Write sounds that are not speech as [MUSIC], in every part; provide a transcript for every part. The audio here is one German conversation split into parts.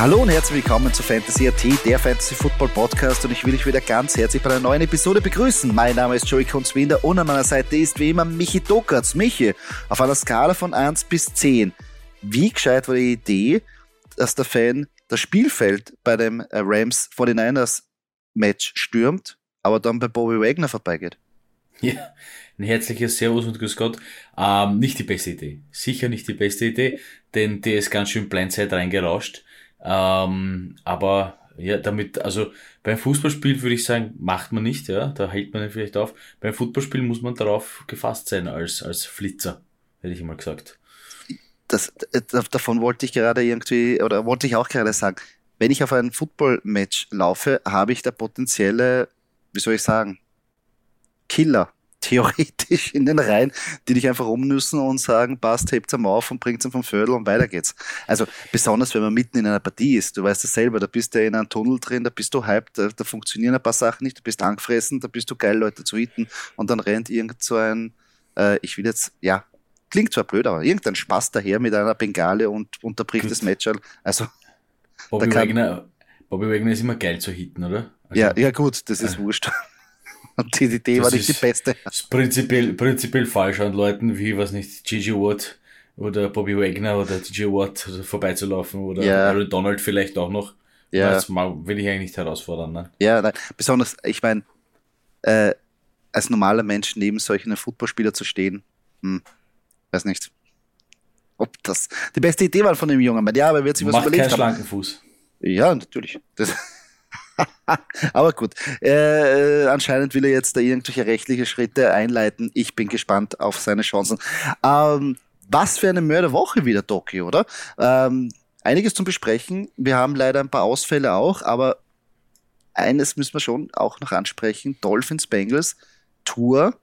Hallo und herzlich willkommen zu Fantasy AT, der Fantasy Football Podcast und ich will euch wieder ganz herzlich bei einer neuen Episode begrüßen. Mein Name ist Joey Kunzwinder und an meiner Seite ist wie immer Michi Dokatz. Michi, auf einer Skala von 1 bis 10, wie gescheit war die Idee, dass der Fan das Spielfeld bei dem äh, Rams 49ers Match stürmt, aber dann bei Bobby Wagner vorbeigeht? Ja, ein herzliches Servus und Grüß Gott. Ähm, nicht die beste Idee. Sicher nicht die beste Idee, denn der ist ganz schön Blindside reingerauscht. Ähm, aber ja, damit, also beim Fußballspiel würde ich sagen, macht man nicht, ja, da hält man vielleicht auf. Beim Fußballspiel muss man darauf gefasst sein als, als Flitzer, hätte ich mal gesagt. Das, davon wollte ich gerade irgendwie, oder wollte ich auch gerade sagen, wenn ich auf ein Football-Match laufe, habe ich da potenzielle, wie soll ich sagen, Killer theoretisch in den Reihen, die dich einfach umnüssen und sagen, passt, hebt am auf und bringt vom Vödel und weiter geht's. Also besonders, wenn man mitten in einer Partie ist, du weißt es selber, da bist du in einem Tunnel drin, da bist du hyped, da, da funktionieren ein paar Sachen nicht, du bist angefressen, da bist du geil, Leute zu hitten und dann rennt irgend so ein, äh, ich will jetzt, ja, klingt zwar blöd, aber irgendein Spaß daher mit einer Bengale und unterbricht Gut. das Match. Also, Bobby, kann, Wagner, Bobby Wagner ist immer geil zu hitten, oder? Also, ja, ja gut, das ist äh. wurscht. Und die Idee das war nicht die beste. Ist prinzipiell, prinzipiell falsch an Leuten wie, was nicht, Gigi Watt oder Bobby Wagner oder DJ Watt vorbeizulaufen oder ja. Aaron Donald vielleicht auch noch. Ja. Das will ich eigentlich nicht herausfordern. Ne? Ja, nein. besonders, ich meine, äh, als normaler Mensch neben solchen Footballspieler zu stehen, hm, weiß nicht, ob das die beste Idee war von dem Jungen. Ja, aber wird sich was Macht überlegt keinen schlanken Fuß. Ja, natürlich. Das, [LAUGHS] Aber gut, äh, anscheinend will er jetzt da irgendwelche rechtliche Schritte einleiten. Ich bin gespannt auf seine Chancen. Ähm, was für eine Mörderwoche wieder, Doki, oder? Ähm, einiges zum Besprechen. Wir haben leider ein paar Ausfälle auch, aber eines müssen wir schon auch noch ansprechen. Dolphins Bengals Tour,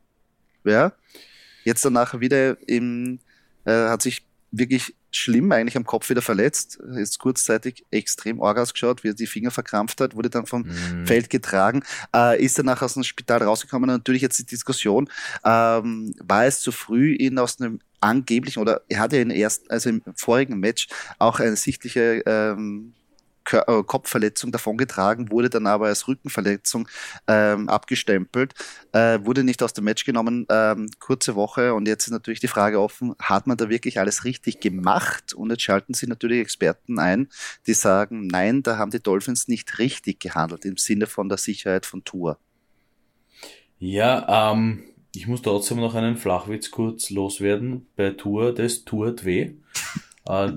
ja, jetzt danach wieder im, äh, hat sich wirklich schlimm eigentlich am Kopf wieder verletzt, ist kurzzeitig extrem arg ausgeschaut, wie er die Finger verkrampft hat, wurde dann vom mhm. Feld getragen, äh, ist danach aus dem Spital rausgekommen. Und natürlich jetzt die Diskussion, ähm, war es zu früh, ihn aus einem angeblichen, oder er hatte ja in ersten, also im vorigen Match auch eine sichtliche ähm, äh, Kopfverletzung davongetragen, wurde dann aber als Rückenverletzung ähm, abgestempelt, äh, wurde nicht aus dem Match genommen, ähm, kurze Woche und jetzt ist natürlich die Frage offen, hat man da wirklich alles richtig gemacht? Und jetzt schalten sie natürlich Experten ein, die sagen, nein, da haben die Dolphins nicht richtig gehandelt im Sinne von der Sicherheit von Tour. Ja, ähm, ich muss trotzdem noch einen Flachwitz kurz loswerden bei Tour des Tour 2 äh,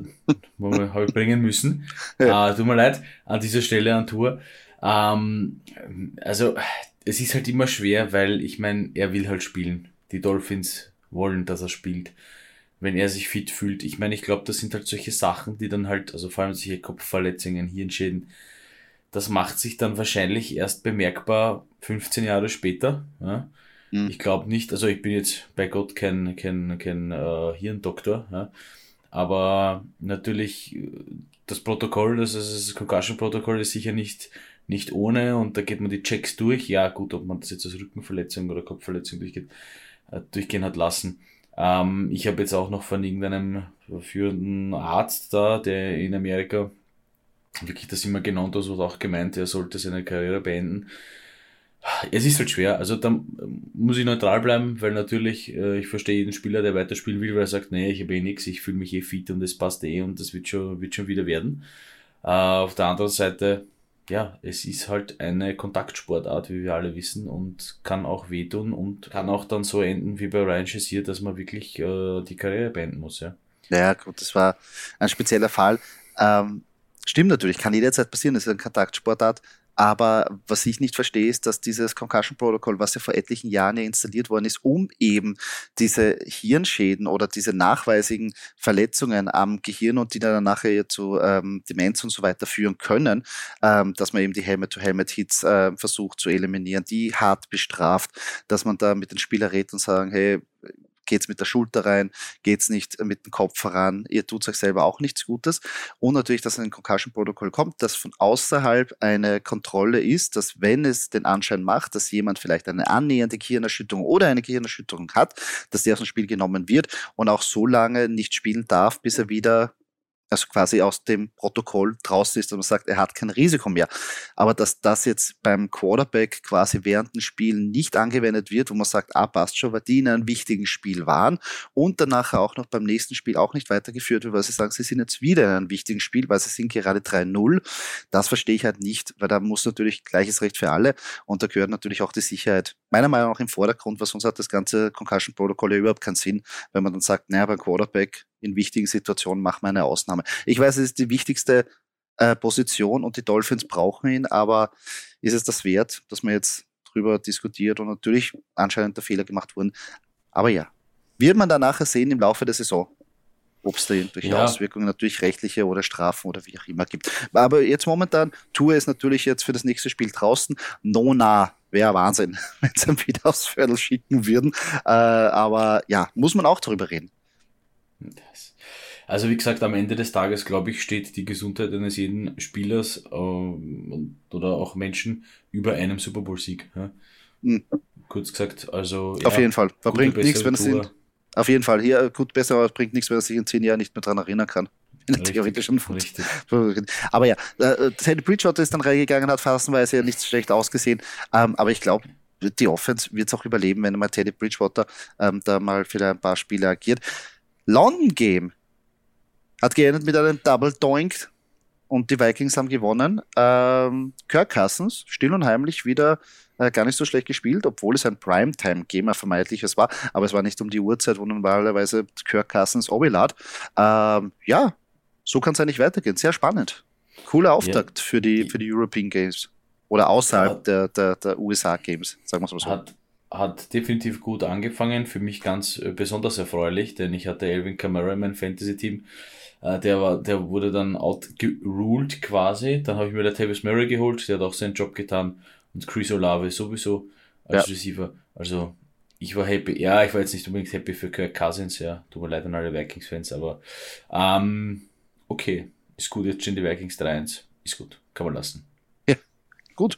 habe ich bringen müssen. Ja. Äh, tut mir leid, an dieser Stelle an Tour. Ähm, also, es ist halt immer schwer, weil ich meine, er will halt spielen. Die Dolphins wollen, dass er spielt. Wenn er sich fit fühlt. Ich meine, ich glaube, das sind halt solche Sachen, die dann halt, also vor allem solche Kopfverletzungen, Hirnschäden, das macht sich dann wahrscheinlich erst bemerkbar 15 Jahre später. Ja? Mhm. Ich glaube nicht, also ich bin jetzt bei Gott kein, kein, kein äh, Hirndoktor, ja? Aber natürlich, das Protokoll, das, das Concussion-Protokoll ist sicher nicht, nicht ohne und da geht man die Checks durch. Ja, gut, ob man das jetzt als Rückenverletzung oder Kopfverletzung durchgeht, äh, durchgehen hat lassen. Ähm, ich habe jetzt auch noch von irgendeinem führenden Arzt da, der in Amerika wirklich das immer genannt hat, und auch gemeint, er sollte seine Karriere beenden es ist halt schwer. Also da muss ich neutral bleiben, weil natürlich, äh, ich verstehe jeden Spieler, der weiterspielen will, weil er sagt, nee, ich habe eh nichts, ich fühle mich eh fit und es passt eh und das wird schon, wird schon wieder werden. Äh, auf der anderen Seite, ja, es ist halt eine Kontaktsportart, wie wir alle wissen, und kann auch wehtun und kann auch dann so enden wie bei Ryan Shazier, dass man wirklich äh, die Karriere beenden muss, ja. Ja, gut, das war ein spezieller Fall. Ähm, stimmt natürlich, kann jederzeit passieren, das ist eine Kontaktsportart. Aber was ich nicht verstehe, ist, dass dieses Concussion Protocol, was ja vor etlichen Jahren ja installiert worden ist, um eben diese Hirnschäden oder diese nachweisigen Verletzungen am Gehirn und die dann nachher zu ähm, Demenz und so weiter führen können, ähm, dass man eben die Helmet-to-Helmet-Hits äh, versucht zu eliminieren, die hart bestraft, dass man da mit den Spieler redet und sagen, hey, geht's mit der Schulter rein, geht's nicht mit dem Kopf voran, ihr tut euch selber auch nichts Gutes. Und natürlich, dass ein Concussion-Protokoll kommt, das von außerhalb eine Kontrolle ist, dass wenn es den Anschein macht, dass jemand vielleicht eine annähernde Gehirnerschütterung oder eine Gehirnerschütterung hat, dass der aus dem Spiel genommen wird und auch so lange nicht spielen darf, bis er wieder also quasi aus dem Protokoll draußen ist, dass man sagt, er hat kein Risiko mehr. Aber dass das jetzt beim Quarterback quasi während dem Spiel nicht angewendet wird, wo man sagt, ah, passt schon, weil die in einem wichtigen Spiel waren und danach auch noch beim nächsten Spiel auch nicht weitergeführt wird, weil sie sagen, sie sind jetzt wieder in einem wichtigen Spiel, weil sie sind gerade 3-0. Das verstehe ich halt nicht, weil da muss natürlich gleiches Recht für alle und da gehört natürlich auch die Sicherheit meiner Meinung nach im Vordergrund, weil sonst hat das ganze Concussion Protocol ja überhaupt keinen Sinn, wenn man dann sagt, naja, beim Quarterback in wichtigen Situationen machen wir eine Ausnahme. Ich weiß, es ist die wichtigste äh, Position und die Dolphins brauchen ihn, aber ist es das wert, dass man jetzt drüber diskutiert und natürlich anscheinend der Fehler gemacht wurden. Aber ja, wird man dann nachher sehen im Laufe der Saison, ob es da irgendwelche ja. Auswirkungen natürlich rechtliche oder Strafen oder wie auch immer gibt. Aber jetzt momentan, Tour ist natürlich jetzt für das nächste Spiel draußen. Nona wäre Wahnsinn, [LAUGHS] wenn sie ihn wieder aufs Viertel schicken würden. Äh, aber ja, muss man auch darüber reden. Das. Also wie gesagt, am Ende des Tages, glaube ich, steht die Gesundheit eines jeden Spielers äh, oder auch Menschen über einem Super Bowl-Sieg. Ja? Mhm. Kurz gesagt, also. Auf ja, jeden Fall. Da bringt nichts, wenn es sind. Auf jeden Fall. Hier gut besser, aber es bringt nichts, wenn er sich in zehn Jahren nicht mehr daran erinnern kann. [LAUGHS] Theoretisch schon richtig. [LAUGHS] Aber ja, äh, Teddy Bridgewater ist dann reingegangen, hat phasenweise ja nicht schlecht ausgesehen. Ähm, aber ich glaube, die Offense wird es auch überleben, wenn mal Teddy Bridgewater ähm, da mal für ein paar Spiele agiert. London Game hat geendet mit einem Double Doink und die Vikings haben gewonnen. Ähm, Kirk Cousins, still und heimlich wieder äh, gar nicht so schlecht gespielt, obwohl es ein Primetime-Game ein vermeintliches war, aber es war nicht um die Uhrzeit, wo normalerweise Kirk Cousins Obilad. Ähm, ja, so kann es eigentlich weitergehen. Sehr spannend. Cooler Auftakt ja. für, die, für die European Games. Oder außerhalb ja. der, der, der USA Games, sagen wir es mal so. Hat, hat definitiv gut angefangen, für mich ganz äh, besonders erfreulich, denn ich hatte Elvin Kamara in meinem Fantasy-Team. Äh, der, war, der wurde dann outgeruled quasi. Dann habe ich mir der Tavis Murray geholt, der hat auch seinen Job getan. Und Chris Olave sowieso als ja. Receiver. Also ich war happy. Ja, ich war jetzt nicht unbedingt happy für Kirk Cousins, ja. Tut mir leid an alle Vikings-Fans, aber ähm, okay, ist gut. Jetzt stehen die Vikings 3-1. Ist gut, kann man lassen gut.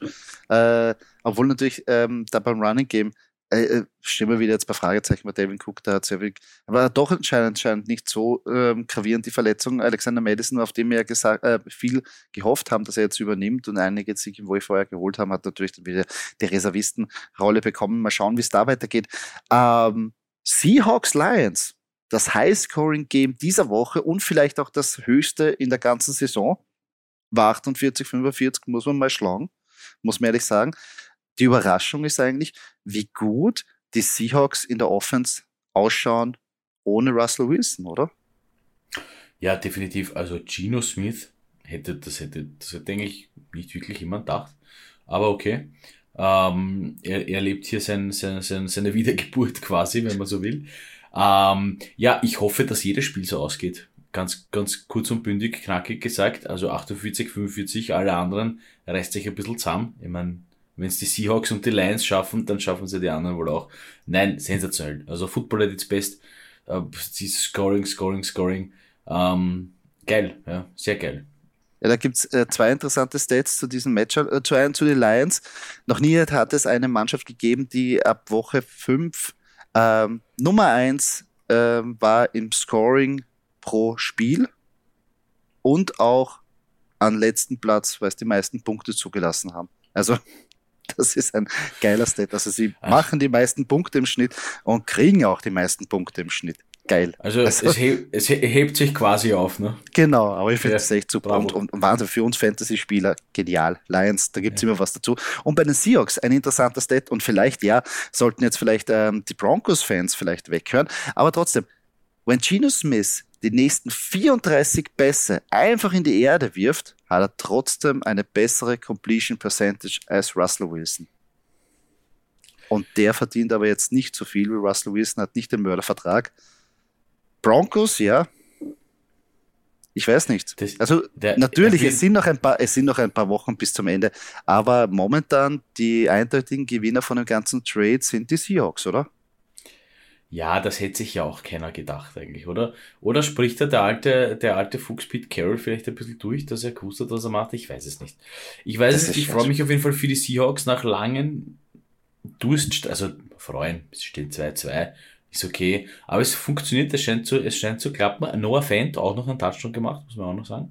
Äh, obwohl natürlich ähm, da beim Running Game äh, äh, stehen wir wieder jetzt bei Fragezeichen bei Devin Cook, da hat sehr viel, aber doch anscheinend, anscheinend nicht so ähm, gravierend die Verletzung. Alexander Madison, auf dem wir ja gesagt, äh, viel gehofft haben, dass er jetzt übernimmt und einige Siege, wo ich vorher geholt haben, hat natürlich dann wieder die Reservistenrolle bekommen. Mal schauen, wie es da weitergeht. Ähm, Seahawks Lions, das High-Scoring-Game dieser Woche und vielleicht auch das höchste in der ganzen Saison, war 48, 45, muss man mal schlagen muss man ehrlich sagen. Die Überraschung ist eigentlich, wie gut die Seahawks in der Offense ausschauen ohne Russell Wilson, oder? Ja, definitiv. Also Geno Smith hätte, das hätte, das hätte eigentlich nicht wirklich jemand gedacht. Aber okay. Ähm, er, er lebt hier sein, sein, sein, seine [LAUGHS] Wiedergeburt quasi, wenn man so will. Ähm, ja, ich hoffe, dass jedes Spiel so ausgeht ganz, ganz kurz und bündig, knackig gesagt, also 48, 45, alle anderen reißt sich ein bisschen zusammen. Ich meine, wenn es die Seahawks und die Lions schaffen, dann schaffen sie die anderen wohl auch. Nein, sensationell. Also Football at its best. Äh, Scoring, Scoring, Scoring. Ähm, geil, ja, sehr geil. Ja, da gibt's äh, zwei interessante Stats zu diesem Match, äh, zu, einen, zu den Lions. Noch nie hat es eine Mannschaft gegeben, die ab Woche 5 ähm, Nummer 1 ähm, war im Scoring pro Spiel und auch an letzten Platz, weil es die meisten Punkte zugelassen haben. Also [LAUGHS] das ist ein geiler Stat. Also sie Ach. machen die meisten Punkte im Schnitt und kriegen auch die meisten Punkte im Schnitt. geil. Also, also es, heb, es, hebt sich quasi auf, ne? Genau, aber ich finde es ja, echt super. Und, und, Wahnsinn für uns Fantasy-Spieler, genial. Lions, da gibt es ja. immer was dazu. Und bei den Seahawks, ein interessanter Stat und vielleicht, ja, sollten jetzt vielleicht ähm, die Broncos-Fans vielleicht weghören, aber trotzdem, wenn Geno Smith die nächsten 34 Pässe einfach in die Erde wirft, hat er trotzdem eine bessere Completion Percentage als Russell Wilson. Und der verdient aber jetzt nicht so viel wie Russell Wilson, hat nicht den Mördervertrag. Broncos, ja. Ich weiß nicht. Das, also der, natürlich, der es sind, noch ein paar, es sind noch ein paar Wochen bis zum Ende, aber momentan die eindeutigen Gewinner von dem ganzen Trade sind die Seahawks, oder? Ja, das hätte sich ja auch keiner gedacht eigentlich, oder? Oder spricht da der alte, der alte Fuchs Pete Carroll vielleicht ein bisschen durch, dass er gewusst hat, was er macht? Ich weiß es nicht. Ich weiß das es nicht. Ich freue mich auf jeden Fall für die Seahawks nach langen Durst, also freuen, es steht 2-2, ist okay. Aber es funktioniert, es scheint zu, es scheint zu klappen. Noah Fant auch noch einen Touchdown gemacht, muss man auch noch sagen.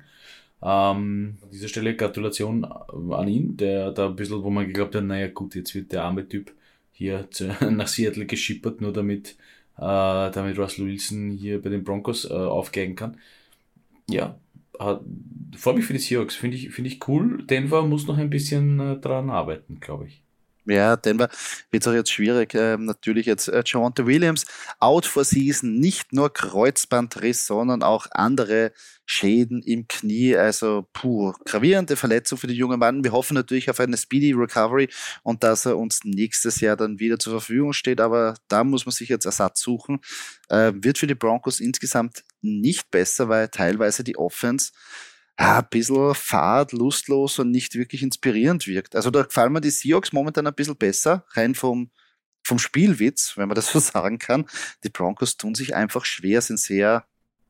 Ähm, an dieser Stelle Gratulation an ihn, der da ein bisschen, wo man geglaubt hat, naja gut, jetzt wird der arme Typ hier zu, [LAUGHS] nach Seattle geschippert, nur damit, damit Russell Wilson hier bei den Broncos äh, aufgeigen kann. Ja, äh, freue mich für die Seahawks, finde ich, finde ich cool. Denver muss noch ein bisschen äh, dran arbeiten, glaube ich. Ja, Denver wird es auch jetzt schwierig. Ähm, natürlich jetzt äh, Javante Williams out for season, nicht nur Kreuzbandriss, sondern auch andere Schäden im Knie. Also puh, gravierende Verletzung für den jungen Mann. Wir hoffen natürlich auf eine speedy Recovery und dass er uns nächstes Jahr dann wieder zur Verfügung steht. Aber da muss man sich jetzt Ersatz suchen. Äh, wird für die Broncos insgesamt nicht besser, weil teilweise die Offense ja, ein bisschen fad, lustlos und nicht wirklich inspirierend wirkt. Also da gefallen mir die Seahawks momentan ein bisschen besser, rein vom, vom Spielwitz, wenn man das so [LAUGHS] sagen kann. Die Broncos tun sich einfach schwer, sind sehr,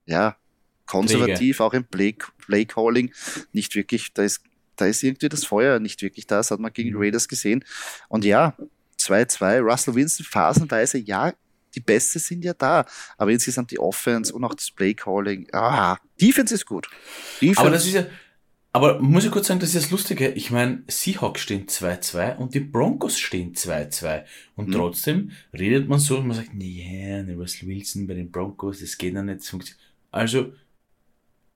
ja, konservativ, Pflege. auch im Play, Play Calling. Nicht wirklich, da ist, da ist irgendwie das Feuer nicht wirklich da. Das hat man gegen mhm. Raiders gesehen. Und ja, 2-2, Russell Winston phasenweise, ja, die Beste sind ja da. Aber insgesamt die Offense und auch das Play-Calling, ah, Defense ist gut. Defense. Aber das ist ja, aber muss ich kurz sagen, das ist das Lustige. Ich meine, Seahawks stehen 2-2 und die Broncos stehen 2-2. Und mhm. trotzdem redet man so und man sagt, nee, ne Russell Wilson bei den Broncos, das geht noch nicht. Also,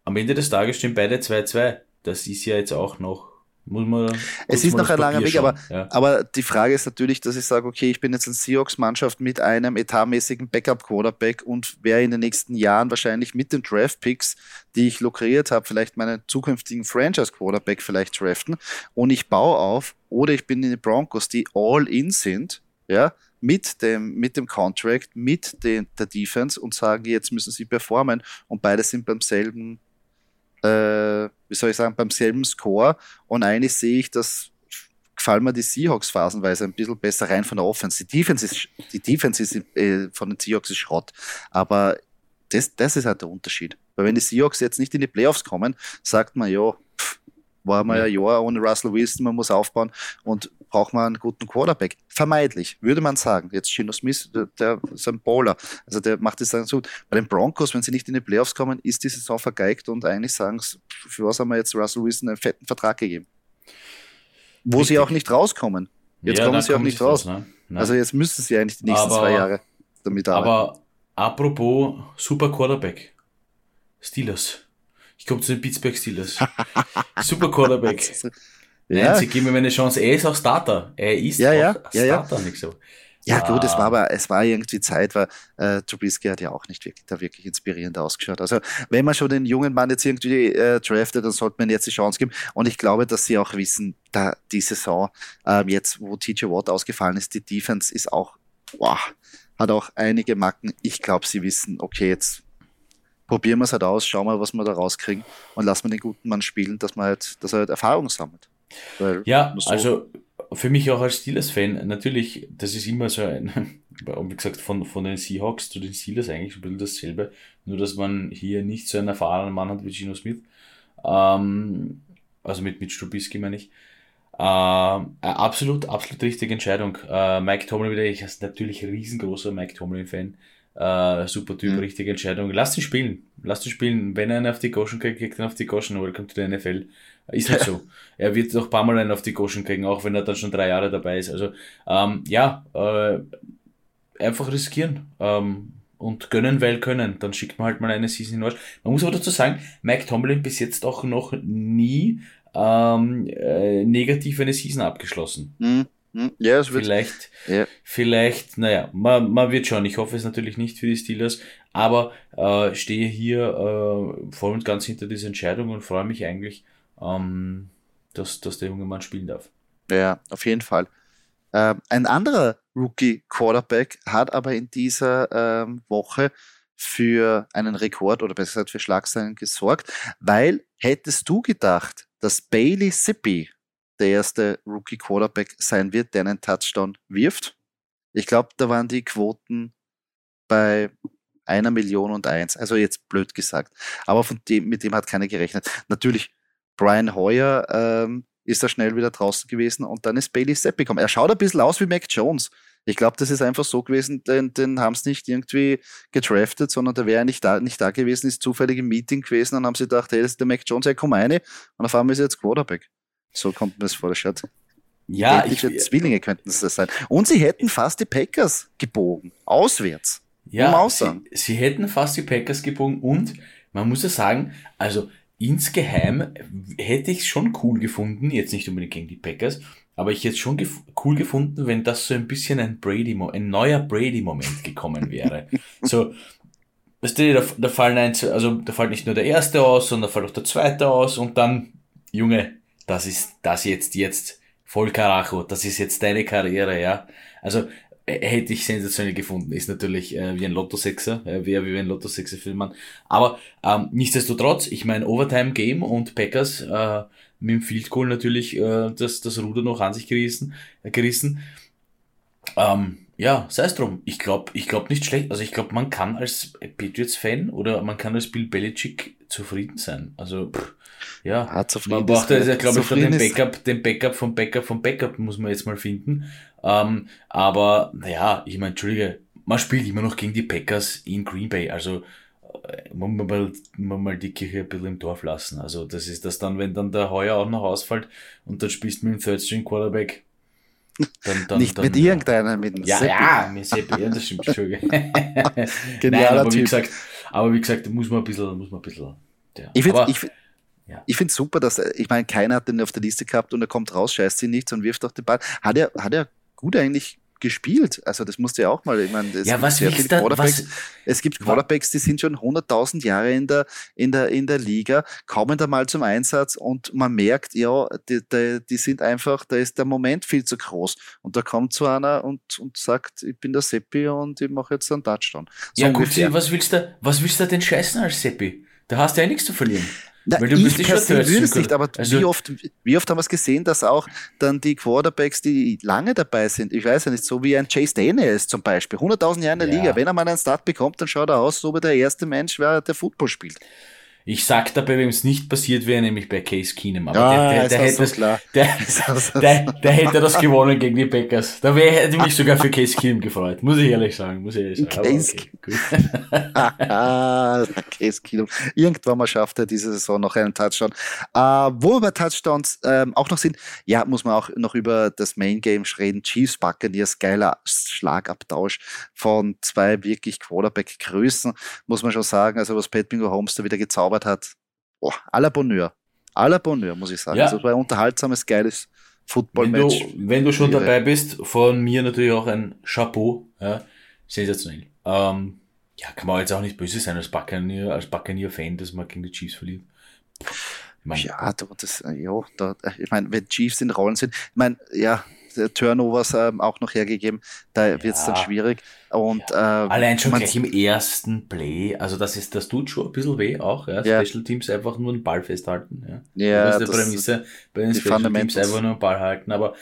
am Ende des Tages stehen beide 2-2. Das ist ja jetzt auch noch muss man, es ist noch ein langer Weg, aber, ja. aber die Frage ist natürlich, dass ich sage, okay, ich bin jetzt eine Seahawks-Mannschaft mit einem etatmäßigen Backup-Quarterback und werde in den nächsten Jahren wahrscheinlich mit den Draft-Picks, die ich lukriert habe, vielleicht meinen zukünftigen Franchise-Quarterback vielleicht draften und ich baue auf oder ich bin in den Broncos, die all in sind, ja, mit dem, mit dem Contract, mit den, der Defense und sagen, jetzt müssen sie performen und beide sind beim selben äh, wie soll ich sagen, beim selben Score. Und eigentlich sehe ich, dass gefallen mir die Seahawks phasenweise ein bisschen besser rein von der Offense. Die Defense ist, die Defense ist äh, von den Seahawks ist Schrott. Aber das, das ist halt der Unterschied. Weil wenn die Seahawks jetzt nicht in die Playoffs kommen, sagt man, ja, pff, war mal ja. ein Jahr ohne Russell Wilson, man muss aufbauen und braucht man einen guten Quarterback. Vermeidlich, würde man sagen. Jetzt Gino Smith, der, der ist ein Bowler. Also der macht es dann so. Bei den Broncos, wenn sie nicht in die Playoffs kommen, ist die Saison vergeigt und eigentlich sagen sie, für was haben wir jetzt Russell Wilson einen fetten Vertrag gegeben? Wo Richtig. sie auch nicht rauskommen. Jetzt ja, kommen sie auch nicht raus. raus ne? Also jetzt müssten sie eigentlich die nächsten aber, zwei Jahre damit arbeiten. Aber apropos super Quarterback. Steelers. Ich komme zu den Pittsburgh Steelers. [LAUGHS] Super Quarterback. Ja. Nein, sie geben ihm eine Chance. Er ist auch Starter. Er ist ja, ja, Starter, ja. nicht so. Ja, gut, es war aber, es war irgendwie Zeit, weil äh, Trubisky hat ja auch nicht wirklich, da wirklich inspirierend ausgeschaut. Also, wenn man schon den jungen Mann jetzt irgendwie äh, draftet, dann sollte man jetzt die Chance geben. Und ich glaube, dass sie auch wissen, da die Saison, äh, jetzt, wo TJ Watt ausgefallen ist, die Defense ist auch, boah, hat auch einige Macken. Ich glaube, sie wissen, okay, jetzt probieren wir es halt aus, schauen wir, was wir da rauskriegen und lassen wir den guten Mann spielen, dass, man halt, dass er halt Erfahrung sammelt. Weil ja, so also für mich auch als Steelers-Fan, natürlich, das ist immer so ein, [LAUGHS] wie gesagt, von, von den Seahawks zu den Steelers eigentlich ein bisschen dasselbe, nur dass man hier nicht so einen erfahrenen Mann hat wie Gino Smith. Ähm, also mit, mit Strubisky meine ich. Ähm, absolut, absolut richtige Entscheidung. Äh, Mike Tomlin wieder, ich bin natürlich riesengroßer Mike Tomlin-Fan. Äh, super Typ, mhm. richtige Entscheidung. Lass ihn spielen. Lass ihn spielen. Wenn er einen auf die Goschen kriegt, kriegt er auf die Goschen. Welcome to the NFL. Ist halt so. Er wird noch ein paar Mal einen auf die Goschen kriegen, auch wenn er dann schon drei Jahre dabei ist. Also, ähm, ja, äh, einfach riskieren. Ähm, und gönnen, weil können. Dann schickt man halt mal eine Season in Arsch. Man muss aber dazu sagen, Mike Tomlin bis jetzt auch noch nie ähm, äh, negativ eine Season abgeschlossen. Mhm. mhm. Ja, es wird, vielleicht, ja. vielleicht, naja, man, man wird schon. Ich hoffe es natürlich nicht für die Steelers, aber äh, stehe hier äh, voll und ganz hinter dieser Entscheidung und freue mich eigentlich, ähm, dass, dass der junge Mann spielen darf. Ja, auf jeden Fall. Ähm, ein anderer Rookie-Quarterback hat aber in dieser ähm, Woche für einen Rekord oder besser gesagt für Schlagzeilen gesorgt, weil hättest du gedacht, dass Bailey Sippy der erste Rookie-Quarterback sein wird, der einen Touchdown wirft? Ich glaube, da waren die Quoten bei einer Million und eins. Also jetzt blöd gesagt. Aber von dem, mit dem hat keiner gerechnet. Natürlich, Brian Hoyer ähm, ist er schnell wieder draußen gewesen und dann ist Bailey Sepp gekommen. Er schaut ein bisschen aus wie Mac Jones. Ich glaube, das ist einfach so gewesen, den, den haben sie nicht irgendwie gedraftet, sondern der wäre nicht da, nicht da gewesen, ist zufällig im Meeting gewesen und haben sie gedacht, hey, das ist der Mac Jones, hey, komm eine und auf einmal ist er jetzt Quarterback. So kommt mir das vor, der Schaut. Ja, ich, Zwillinge könnten es das sein. Und sie hätten fast die Packers gebogen, auswärts. Ja, sie, sie hätten fast die Packers gebogen und man muss ja sagen, also insgeheim hätte ich es schon cool gefunden, jetzt nicht unbedingt gegen die Packers, aber ich hätte es schon gef cool gefunden, wenn das so ein bisschen ein Brady, ein neuer Brady-Moment gekommen wäre. [LAUGHS] so, weißt du, da, da fallen ein, also da fällt nicht nur der erste aus, sondern da fällt auch der zweite aus und dann, Junge, das ist das jetzt, jetzt, voll Karacho, das ist jetzt deine Karriere, ja. Also, hätte ich sensationell gefunden. Ist natürlich äh, wie ein Lotto-Sechser, äh, wäre wie ein Lotto-Sechser für. Aber ähm, nichtsdestotrotz, ich meine Overtime-Game und Packers äh, mit dem Field Goal natürlich äh, das, das Ruder noch an sich gerissen. Äh, gerissen. Ähm, ja, sei es drum. Ich glaube ich glaub nicht schlecht. Also ich glaube, man kann als Patriots-Fan oder man kann als Bill Belichick zufrieden sein. Also pff, ja, ah, man braucht ja, glaube ich, den Backup, den Backup vom Backup vom Backup muss man jetzt mal finden. Ähm, aber naja, ich meine, Entschuldige, man spielt immer noch gegen die Packers in Green Bay. Also äh, man muss mal, man mal die Kirche ein bisschen im Dorf lassen. Also das ist das dann, wenn dann der Heuer auch noch ausfällt und dann spielst du mit dem Third String Quarterback. Dann, dann, Nicht dann, mit irgendeiner, mit dem Ja, Seppi. ja, mit Seppi, ja, das stimmt schon. [LAUGHS] [LAUGHS] Nein, aber wie gesagt, aber wie gesagt, da muss man ein bisschen, muss man ein bisschen, ja. Ich finde, ich, ja. Es super, dass, ich meine, keiner hat den auf der Liste gehabt und er kommt raus, scheißt sie nichts und wirft auch den Ball. Hat er, hat er gut eigentlich gespielt. Also das musste ja auch mal, ich meine, es ja, was gibt da, Quarterbacks, was, es gibt Quarterbacks, die sind schon 100.000 Jahre in der, in, der, in der Liga, kommen da mal zum Einsatz und man merkt, ja, die, die, die sind einfach, da ist der Moment viel zu groß. Und da kommt so einer und, und sagt, ich bin der Seppi und ich mache jetzt einen Touchdown. So ja gut, was willst du, was willst du denn scheißen als Seppi? Da hast du ja nichts zu verlieren. Na, Weil du ich persönlich würde es nicht, aber also, wie, oft, wie oft haben wir es gesehen, dass auch dann die Quarterbacks, die lange dabei sind, ich weiß ja nicht, so wie ein Chase Daniels zum Beispiel, 100.000 Jahre in der ja. Liga, wenn er mal einen Start bekommt, dann schaut er aus, so wie der erste Mensch, der Football spielt. Ich sag dabei, wem es nicht passiert wäre, nämlich bei Case Keenum. Aber ja, der, der, der, hätte so [LAUGHS] das, der, der, der, hätte das gewonnen gegen die Packers. Da wäre, hätte mich sogar für Case Keenum gefreut. Muss ich ehrlich sagen. Muss ich ehrlich sagen. Case, okay, [LAUGHS] [LAUGHS] Case Keenum. Irgendwann mal schafft er diese Saison noch einen Touchdown. Äh, wo wir bei Touchdowns ähm, auch noch sind, ja, muss man auch noch über das Main Game reden. Chiefs Buccaneers, geiler Schlagabtausch von zwei wirklich Quarterback-Größen, muss man schon sagen. Also was Pat Bingo Holmes da wieder gezaubert gezaubert hat. Oh, à la Bonheur. À la Bonheur, muss ich sagen. Ja. Also, war ein unterhaltsames, geiles Football-Match. Wenn du, wenn du schon dabei bist, von mir natürlich auch ein Chapeau. Ja, sensationell. Ähm, ja, kann man jetzt auch nicht böse sein als Buccaneer, als Buccaneer-Fan, dass man gegen die Chiefs verliert. Ich mein, ja, das, ja, da, ich meine, wenn Chiefs in Rollen sind, ich meine, ja, Turnovers ähm, auch noch hergegeben, da ja. wird es dann schwierig. Und, ja. ähm, Allein schon gleich im ersten Play, also das ist, das tut schon ein bisschen weh auch, ja. ja. Special Teams einfach nur einen Ball festhalten. Ja, ja das ist die Prämisse, bei den Special Teams einfach nur einen Ball halten, aber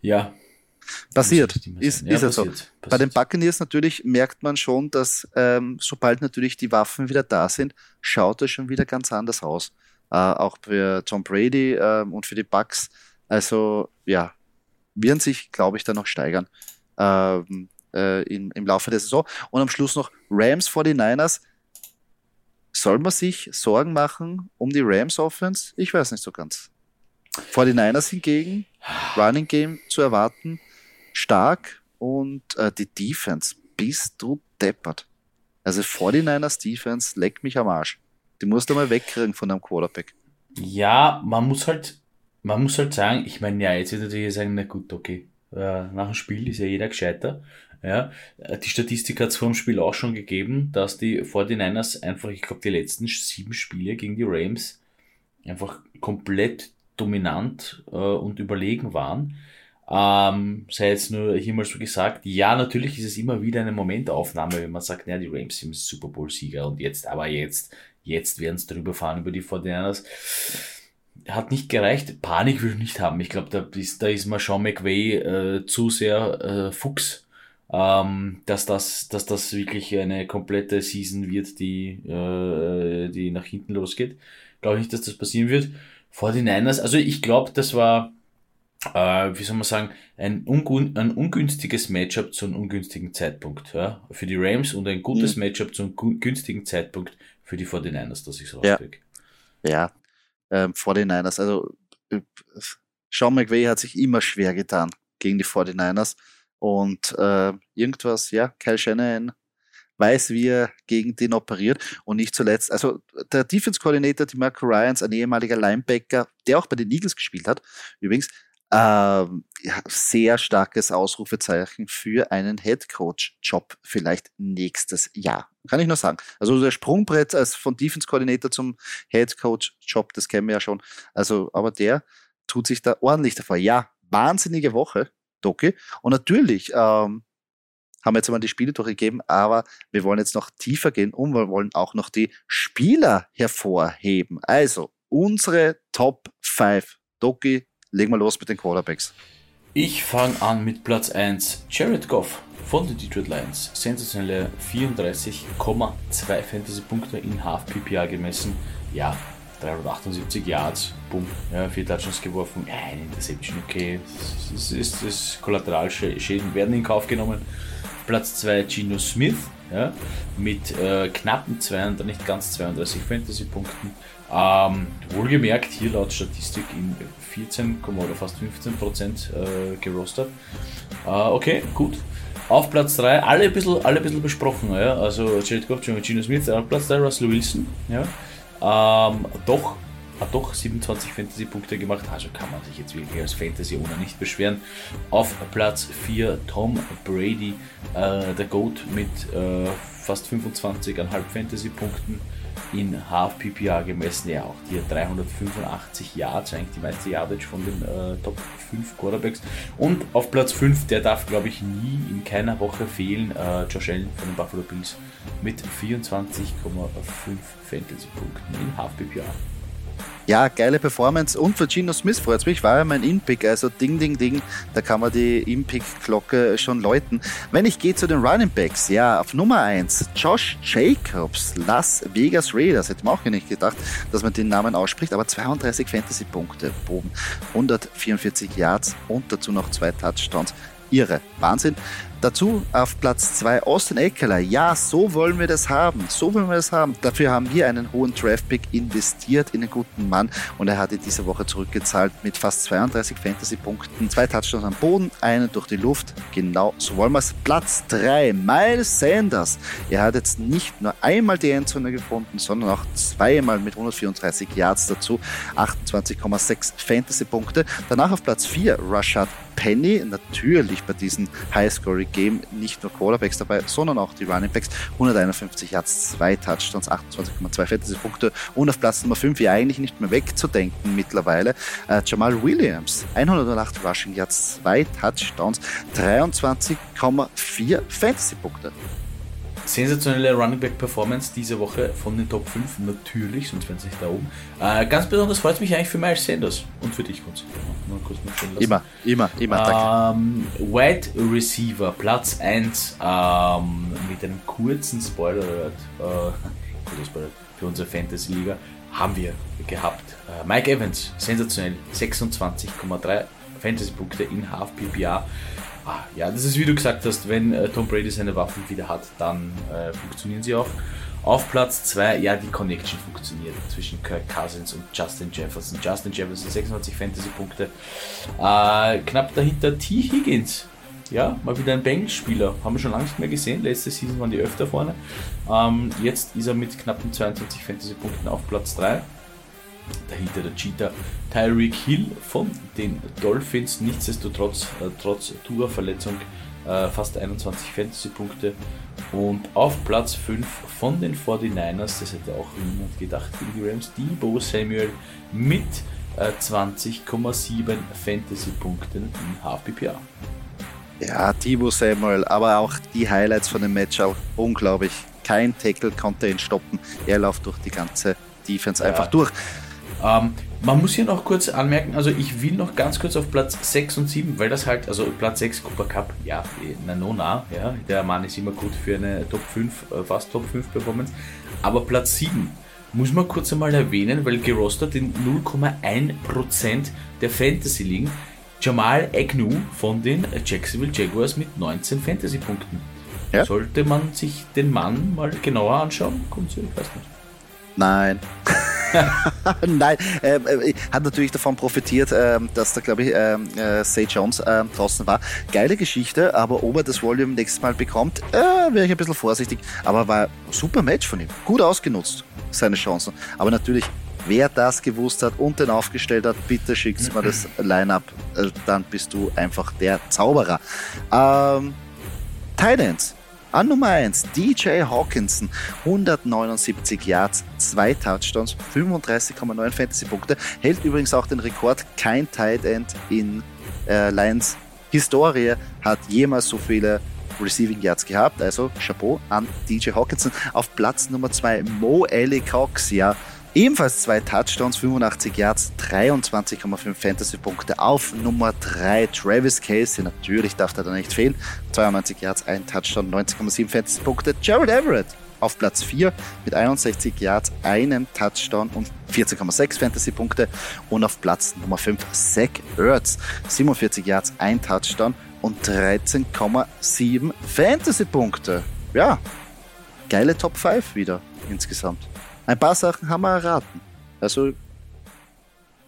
ja. Passiert, ist, ist ja so. Passiert. Bei den Buccaneers natürlich merkt man schon, dass ähm, sobald natürlich die Waffen wieder da sind, schaut es schon wieder ganz anders aus. Äh, auch für Tom Brady äh, und für die Bucks. Also ja, werden sich, glaube ich, dann noch steigern ähm, äh, in, im Laufe der Saison. Und am Schluss noch Rams 49ers. Soll man sich Sorgen machen um die Rams Offense? Ich weiß nicht so ganz. 49ers hingegen, Running Game zu erwarten, stark und äh, die Defense, bist du deppert. Also 49ers Defense leckt mich am Arsch. Die musst du mal wegkriegen von einem Quarterback. Ja, man muss halt, man muss halt sagen, ich meine, ja, jetzt wird natürlich sagen, na gut, okay, äh, nach dem Spiel ist ja jeder gescheiter. Ja, die Statistik hat es vor dem Spiel auch schon gegeben, dass die 49ers einfach, ich glaube, die letzten sieben Spiele gegen die Rams einfach komplett dominant äh, und überlegen waren. Ähm, sei jetzt nur hier mal so gesagt, ja, natürlich ist es immer wieder eine Momentaufnahme, wenn man sagt, naja, die Rams sind Super Bowl-Sieger und jetzt, aber jetzt, jetzt werden es drüber fahren über die 49ers. Hat nicht gereicht. Panik will ich nicht haben. Ich glaube, da ist, da ist mal Sean McVay äh, zu sehr äh, Fuchs, ähm, dass, das, dass das wirklich eine komplette Season wird, die, äh, die nach hinten losgeht. Glaube ich nicht, dass das passieren wird. 49ers, also ich glaube, das war, äh, wie soll man sagen, ein, ungun ein ungünstiges Matchup zu einem ungünstigen Zeitpunkt ja, für die Rams und ein gutes mhm. Matchup zu einem günstigen Zeitpunkt für die 49ers, dass ich so. Ja, ja. Ähm, 49ers, also äh, Sean McVay hat sich immer schwer getan gegen die 49ers und äh, irgendwas, ja, Kyle Shanahan weiß, wie er gegen den operiert. Und nicht zuletzt, also der Defense Coordinator, die Marco Ryans, ein ehemaliger Linebacker, der auch bei den Eagles gespielt hat, übrigens, ähm, sehr starkes Ausrufezeichen für einen Head Coach Job vielleicht nächstes Jahr. Kann ich nur sagen. Also der Sprungbrett als von Defense Coordinator zum Head Coach Job, das kennen wir ja schon. Also, aber der tut sich da ordentlich davor. Ja, wahnsinnige Woche, Doki. Und natürlich ähm, haben wir jetzt einmal die Spiele durchgegeben, aber wir wollen jetzt noch tiefer gehen und wir wollen auch noch die Spieler hervorheben. Also unsere Top 5. Doki, legen wir los mit den Quarterbacks. Ich fange an mit Platz 1. Jared Goff von den Detroit Lions. Sensationelle 34,2 Fantasy-Punkte in Half-PPA gemessen. Ja, 378 Yards, bumm, ja, vier Touchdowns geworfen, eine Interception, okay. Das ist, das Kollateralschäden werden in Kauf genommen. Platz 2 Gino Smith ja, mit äh, knappen 32, nicht ganz 32 Fantasy-Punkten. Ähm, wohlgemerkt hier laut Statistik in 14, oder fast 15 Prozent äh, gerostet. Äh, okay, gut. Auf Platz 3, alle ein bisschen, alle ein bisschen besprochen. Ja? Also Jared Goff, Gino Smith, auf Platz 3 Russell Wilson. Ja? Ähm, doch hat doch 27 Fantasy-Punkte gemacht, also kann man sich jetzt wirklich als Fantasy-Owner nicht beschweren. Auf Platz 4 Tom Brady, äh, der GOAT mit äh, fast 25,5 Fantasy-Punkten in PPA gemessen. Ja, auch hier 385 Yards, eigentlich die meiste Yardage von den äh, Top 5 Quarterbacks. Und auf Platz 5, der darf glaube ich nie in keiner Woche fehlen, äh, Josh Allen von den Buffalo Bills mit 24,5 Fantasy-Punkten in PPA. Ja, geile Performance. Und für Gino Smith freut mich, war ja mein In-Pick. Also ding, ding, ding. Da kann man die In-Pick-Glocke schon läuten. Wenn ich gehe zu den Running Backs, ja, auf Nummer 1, Josh Jacobs, Las Vegas Raiders. Hätte man auch nicht gedacht, dass man den Namen ausspricht, aber 32 Fantasy-Punkte, Boden, 144 Yards und dazu noch zwei Touchdowns irre. Wahnsinn. Dazu auf Platz 2 Austin Eckler. Ja, so wollen wir das haben. So wollen wir das haben. Dafür haben wir einen hohen Draftpick investiert in einen guten Mann und er hat in dieser Woche zurückgezahlt mit fast 32 Fantasy-Punkten. Zwei Touchdowns am Boden, einen durch die Luft. Genau so wollen wir es. Platz 3 Miles Sanders. Er hat jetzt nicht nur einmal die Endzone gefunden, sondern auch zweimal mit 134 Yards dazu. 28,6 Fantasy-Punkte. Danach auf Platz 4 Rashad Penny. Natürlich bei diesem Highscoring Game nicht nur Quarterbacks dabei, sondern auch die Running Backs. 151 Yards, 2 Touchdowns, 28,2 Fantasy-Punkte und auf Platz Nummer 5 ja eigentlich nicht mehr wegzudenken mittlerweile. Äh, Jamal Williams, 108 Rushing Yards, 2 Touchdowns, 23,4 Fantasy-Punkte. Sensationelle Running Back Performance diese Woche von den Top 5, natürlich, sonst wären sie nicht da oben. Äh, ganz besonders freut es mich eigentlich für Miles Sanders und für dich kurz. kurz immer, immer, immer. Ähm, Wide Receiver, Platz 1 ähm, mit einem kurzen Spoiler Alert, äh, für unsere Fantasy Liga haben wir gehabt. Äh, Mike Evans, sensationell, 26,3 Fantasy-Punkte in Half PPA. Ah, ja, das ist wie du gesagt hast, wenn äh, Tom Brady seine Waffen wieder hat, dann äh, funktionieren sie auch. Auf Platz 2, ja, die Connection funktioniert zwischen Kirk Cousins und Justin Jefferson. Justin Jefferson 26 Fantasy-Punkte. Äh, knapp dahinter T. Higgins ja, mal wieder ein Bengals-Spieler. Haben wir schon lange nicht mehr gesehen. Letzte Season waren die öfter vorne. Ähm, jetzt ist er mit knappen 22 Fantasy-Punkten auf Platz 3. Dahinter der Cheater Tyreek Hill von den Dolphins. Nichtsdestotrotz, äh, trotz Tour-Verletzung, äh, fast 21 Fantasy-Punkte. Und auf Platz 5 von den 49ers, das hätte auch niemand gedacht, die Rams, Debo Samuel mit äh, 20,7 Fantasy-Punkten im HPPA. Ja, Debo Samuel, aber auch die Highlights von dem Match auch unglaublich. Kein Tackle konnte ihn stoppen. Er läuft durch die ganze Defense ja. einfach durch. Ähm, man muss hier noch kurz anmerken, also ich will noch ganz kurz auf Platz 6 und 7, weil das halt, also Platz 6 Cooper Cup, ja, na no na, ja, der Mann ist immer gut für eine Top 5, äh, fast Top 5 Performance, aber Platz 7 muss man kurz einmal erwähnen, weil gerostet in 0,1% der Fantasy liegen, Jamal Agnew von den Jacksonville Jaguars mit 19 Fantasy-Punkten. Ja? Sollte man sich den Mann mal genauer anschauen? Kommt ich weiß nicht. Nein. [LAUGHS] Nein, ähm, äh, hat natürlich davon profitiert, äh, dass da, glaube ich, ähm, äh, Say Jones äh, draußen war. Geile Geschichte, aber ob er das Volume nächstes Mal bekommt, äh, wäre ich ein bisschen vorsichtig. Aber war ein super Match von ihm. Gut ausgenutzt, seine Chancen. Aber natürlich, wer das gewusst hat und den aufgestellt hat, bitte schickt mir das [LAUGHS] Line-Up, äh, dann bist du einfach der Zauberer. Ähm, Titans an Nummer 1 DJ Hawkinson, 179 Yards, 2 Touchdowns, 35,9 Fantasy-Punkte. Hält übrigens auch den Rekord. Kein Tight End in äh, Lions Historie hat jemals so viele Receiving Yards gehabt. Also Chapeau an DJ Hawkinson. Auf Platz Nummer 2 Mo Ellie Cox, ja. Ebenfalls zwei Touchdowns, 85 Yards, 23,5 Fantasy-Punkte auf Nummer 3. Travis Casey, natürlich darf er da nicht fehlen. 92 Yards, ein Touchdown, 90,7 Fantasy-Punkte. Jared Everett auf Platz 4 mit 61 Yards, einem Touchdown und 14,6 Fantasy-Punkte. Und auf Platz Nummer 5 Zach Ertz, 47 Yards, ein Touchdown und 13,7 Fantasy-Punkte. Ja, geile Top 5 wieder insgesamt. Ein paar Sachen haben wir erraten. Also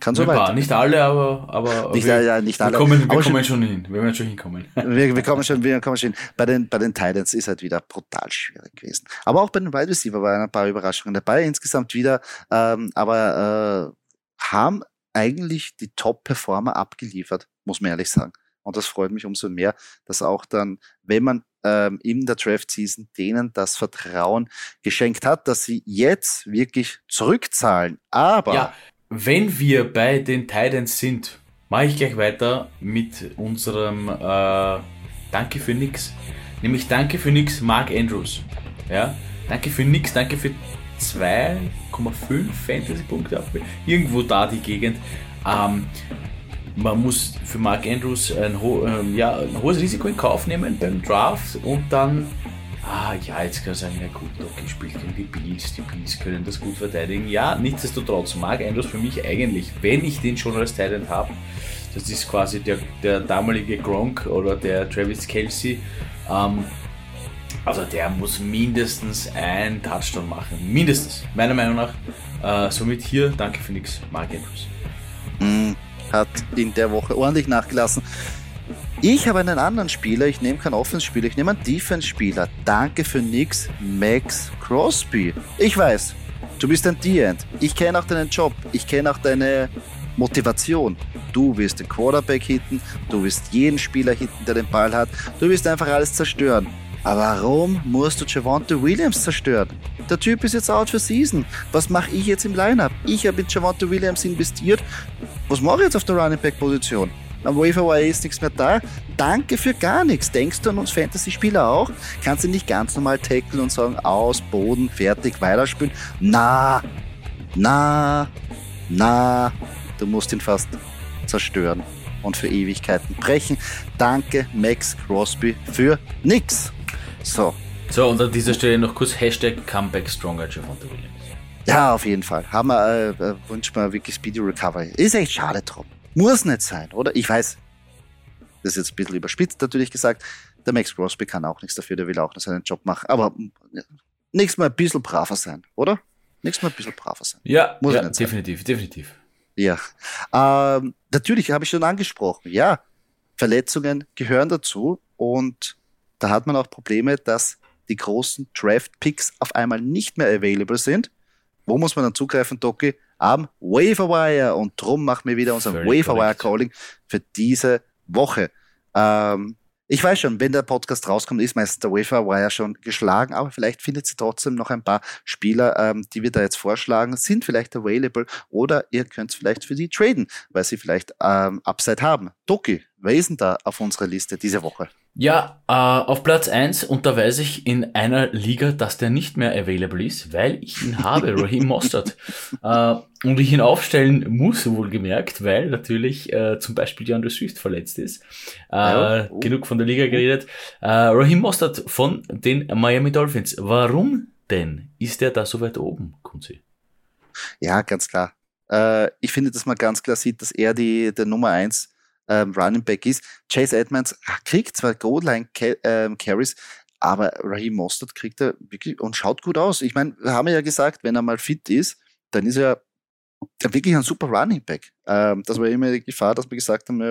kann so weit. Nicht alle, aber, aber nicht, wir, ja, nicht alle. wir kommen, wir kommen schon, schon hin. Wir werden schon hinkommen. [LAUGHS] wir, wir, kommen schon, wir kommen schon hin. Bei den, bei den Titans ist halt wieder brutal schwierig gewesen. Aber auch bei den Wide Receiver waren ein paar Überraschungen dabei. Insgesamt wieder, ähm, aber äh, haben eigentlich die Top-Performer abgeliefert, muss man ehrlich sagen. Und das freut mich umso mehr, dass auch dann, wenn man ähm, in der Draft-Season denen das Vertrauen geschenkt hat, dass sie jetzt wirklich zurückzahlen. Aber ja, wenn wir bei den Titans sind, mache ich gleich weiter mit unserem äh, Danke für nix. Nämlich Danke für nix, Mark Andrews. Ja, danke für nix, danke für 2,5 Fantasy-Punkte. Irgendwo da die Gegend. Ähm, man muss für Mark Andrews ein, ho ähm, ja, ein hohes Risiko in Kauf nehmen beim Draft und dann, ah ja, jetzt kann ich sagen, ja gut, okay, spielt gegen die Bills, die Bills können das gut verteidigen. Ja, nichtsdestotrotz, Mark Andrews für mich eigentlich, wenn ich den schon als Talent habe, das ist quasi der, der damalige Gronk oder der Travis Kelsey, ähm, also der muss mindestens ein Touchdown machen. Mindestens, meiner Meinung nach. Äh, somit hier, danke für nichts, Mark Andrews. Mm hat in der Woche ordentlich nachgelassen. Ich habe einen anderen Spieler, ich nehme keinen Offense-Spieler, ich nehme einen Defense-Spieler. Danke für nix, Max Crosby. Ich weiß, du bist ein D-End. Ich kenne auch deinen Job, ich kenne auch deine Motivation. Du wirst den Quarterback hitten, du wirst jeden Spieler hitten, der den Ball hat. Du wirst einfach alles zerstören. Aber warum musst du Javante Williams zerstören? Der Typ ist jetzt out for season. Was mache ich jetzt im Lineup? Ich habe in Javante Williams investiert. Was mache ich jetzt auf der Running Back Position? Am Waiver Wire ist nichts mehr da. Danke für gar nichts. Denkst du an uns Fantasy-Spieler auch? Kannst du nicht ganz normal tackeln und sagen, aus, Boden, fertig, weiterspielen? Na, na, na. Du musst ihn fast zerstören und für Ewigkeiten brechen. Danke, Max Crosby, für nix. So. So, und an dieser Stelle noch kurz Hashtag Comeback Stronger Javante Williams. Ja, auf jeden Fall. Haben wir, äh, äh, wünschen wir wirklich Speedy Recovery. Ist echt schade drum. Muss nicht sein, oder? Ich weiß, das ist jetzt ein bisschen überspitzt natürlich gesagt. Der Max Crosby kann auch nichts dafür, der will auch noch seinen Job machen. Aber nächstes Mal ein bisschen braver sein, oder? Nächstes Mal ein bisschen braver sein. Ja, Muss ja definitiv, sein. definitiv. Ja. Ähm, natürlich habe ich schon angesprochen. Ja, Verletzungen gehören dazu und da hat man auch Probleme, dass die großen Draft-Picks auf einmal nicht mehr available sind. Wo muss man dann zugreifen, Doki? Am Waverwire. Und drum machen wir wieder unser Waverwire-Calling für diese Woche. Ähm, ich weiß schon, wenn der Podcast rauskommt, ist meistens der Waverwire schon geschlagen, aber vielleicht findet sie trotzdem noch ein paar Spieler, ähm, die wir da jetzt vorschlagen, sind vielleicht available oder ihr könnt vielleicht für die traden, weil sie vielleicht ähm, Upside haben. Doki, wer ist denn da auf unserer Liste diese Woche? Ja, äh, auf Platz eins und da weiß ich in einer Liga, dass der nicht mehr available ist, weil ich ihn habe, [LAUGHS] Raheem Mostert. Äh, und ich ihn aufstellen muss, wohlgemerkt, weil natürlich äh, zum Beispiel DeAndre Swift verletzt ist. Äh, ja, oh. Genug von der Liga geredet. Äh, Raheem Mostert von den Miami Dolphins. Warum denn ist er da so weit oben, Kunzi? Ja, ganz klar. Äh, ich finde, dass man ganz klar sieht, dass er die, der Nummer eins ähm, Running Back ist. Chase Edmonds kriegt zwar Goal-Line ähm, Carries, aber Raheem Mostert kriegt er wirklich und schaut gut aus. Ich meine, wir haben ja gesagt, wenn er mal fit ist, dann ist er wirklich ein super Running Back. Ähm, das war immer die Gefahr, dass wir gesagt haben,